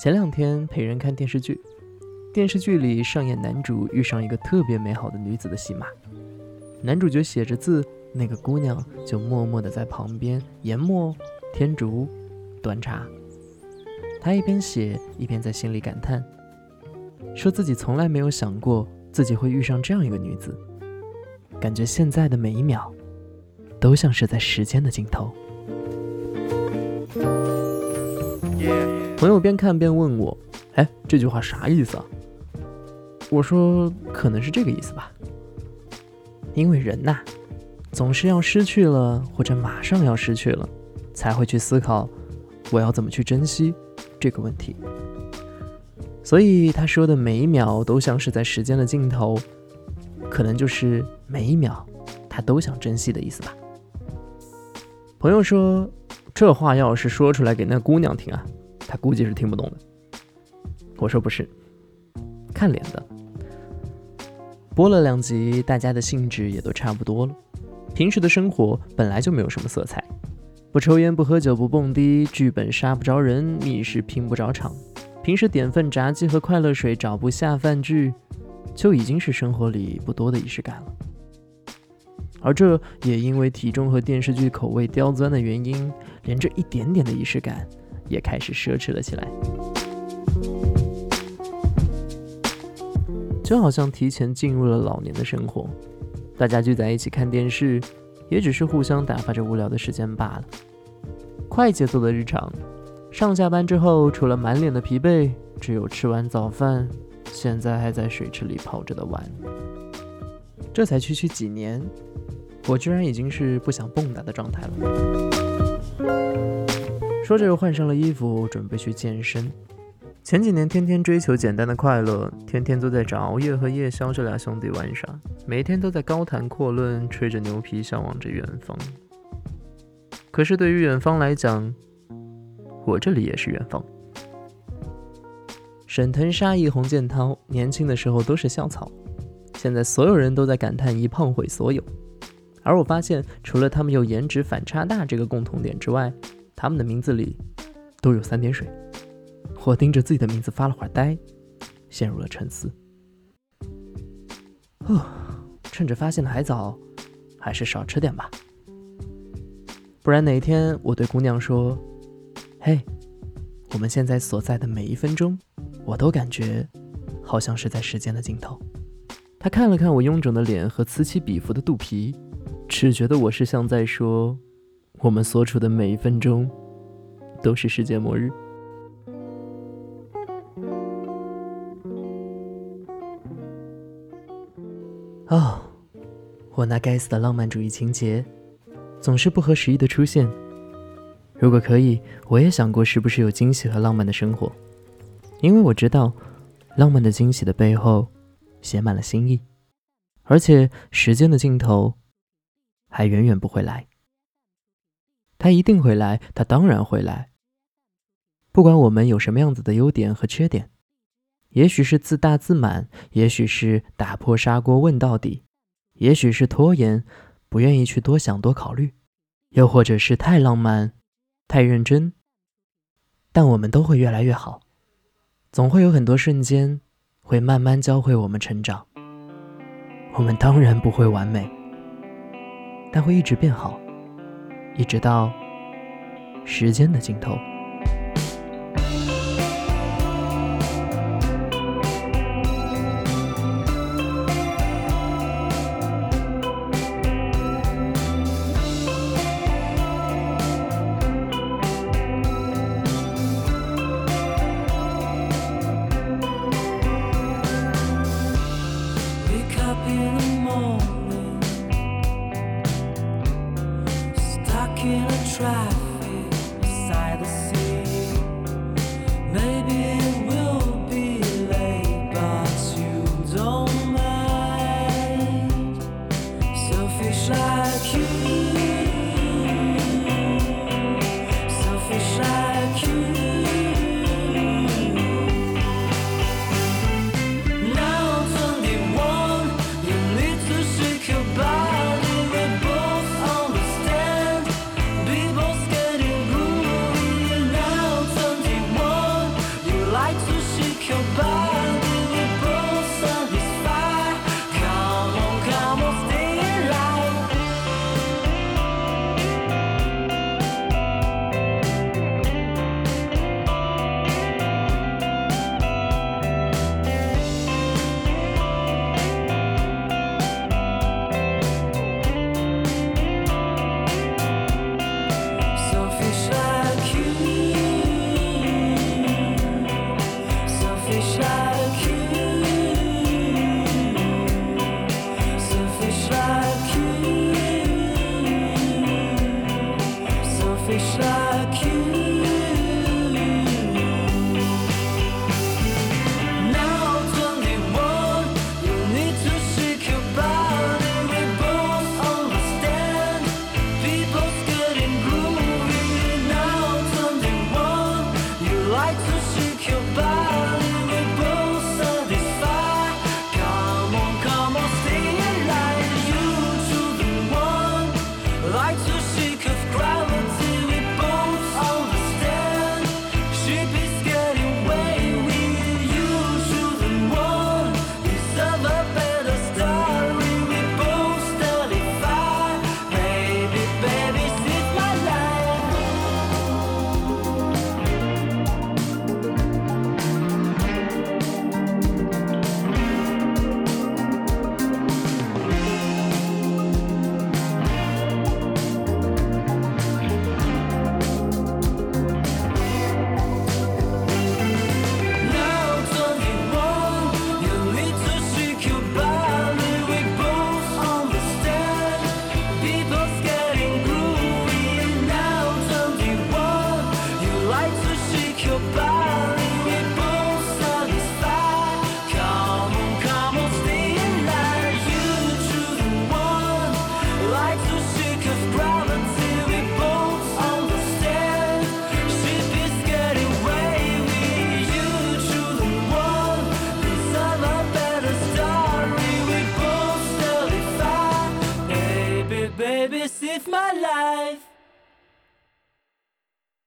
前两天陪人看电视剧，电视剧里上演男主遇上一个特别美好的女子的戏码。男主角写着字，那个姑娘就默默地在旁边研墨、添竹、端茶。他一边写，一边在心里感叹，说自己从来没有想过自己会遇上这样一个女子，感觉现在的每一秒，都像是在时间的尽头。朋友边看边问我：“哎，这句话啥意思啊？”我说：“可能是这个意思吧。因为人呐，总是要失去了，或者马上要失去了，才会去思考我要怎么去珍惜这个问题。所以他说的每一秒都像是在时间的尽头，可能就是每一秒他都想珍惜的意思吧。”朋友说：“这话要是说出来给那姑娘听啊。”他估计是听不懂的。我说不是，看脸的。播了两集，大家的兴致也都差不多了。平时的生活本来就没有什么色彩，不抽烟，不喝酒，不蹦迪，剧本杀不着人，密室拼不着场。平时点份炸鸡和快乐水找不下饭剧，就已经是生活里不多的仪式感了。而这也因为体重和电视剧口味刁钻的原因，连这一点点的仪式感。也开始奢侈了起来，就好像提前进入了老年的生活。大家聚在一起看电视，也只是互相打发着无聊的时间罢了。快节奏的日常，上下班之后，除了满脸的疲惫，只有吃完早饭，现在还在水池里泡着的碗。这才区区几年，我居然已经是不想蹦跶的状态了。说着又换上了衣服，准备去健身。前几年天天追求简单的快乐，天天都在找熬夜和夜宵这俩兄弟玩耍，每天都在高谈阔论，吹着牛皮，向往着远方。可是对于远方来讲，我这里也是远方。沈腾、沙溢、洪建涛年轻的时候都是校草，现在所有人都在感叹一胖毁所有。而我发现，除了他们有颜值反差大这个共同点之外，他们的名字里都有三点水，我盯着自己的名字发了会儿呆，陷入了沉思。哦，趁着发现的还早，还是少吃点吧，不然哪天我对姑娘说：“嘿，我们现在所在的每一分钟，我都感觉好像是在时间的尽头。”她看了看我臃肿的脸和此起彼伏的肚皮，只觉得我是像在说。我们所处的每一分钟，都是世界末日。哦，我那该死的浪漫主义情节，总是不合时宜的出现。如果可以，我也想过是不是有惊喜和浪漫的生活，因为我知道，浪漫的惊喜的背后，写满了心意，而且时间的尽头，还远远不会来。他一定会来，他当然会来。不管我们有什么样子的优点和缺点，也许是自大自满，也许是打破砂锅问到底，也许是拖延，不愿意去多想多考虑，又或者是太浪漫、太认真。但我们都会越来越好，总会有很多瞬间会慢慢教会我们成长。我们当然不会完美，但会一直变好。一直到时间的尽头。In a traffic with my life.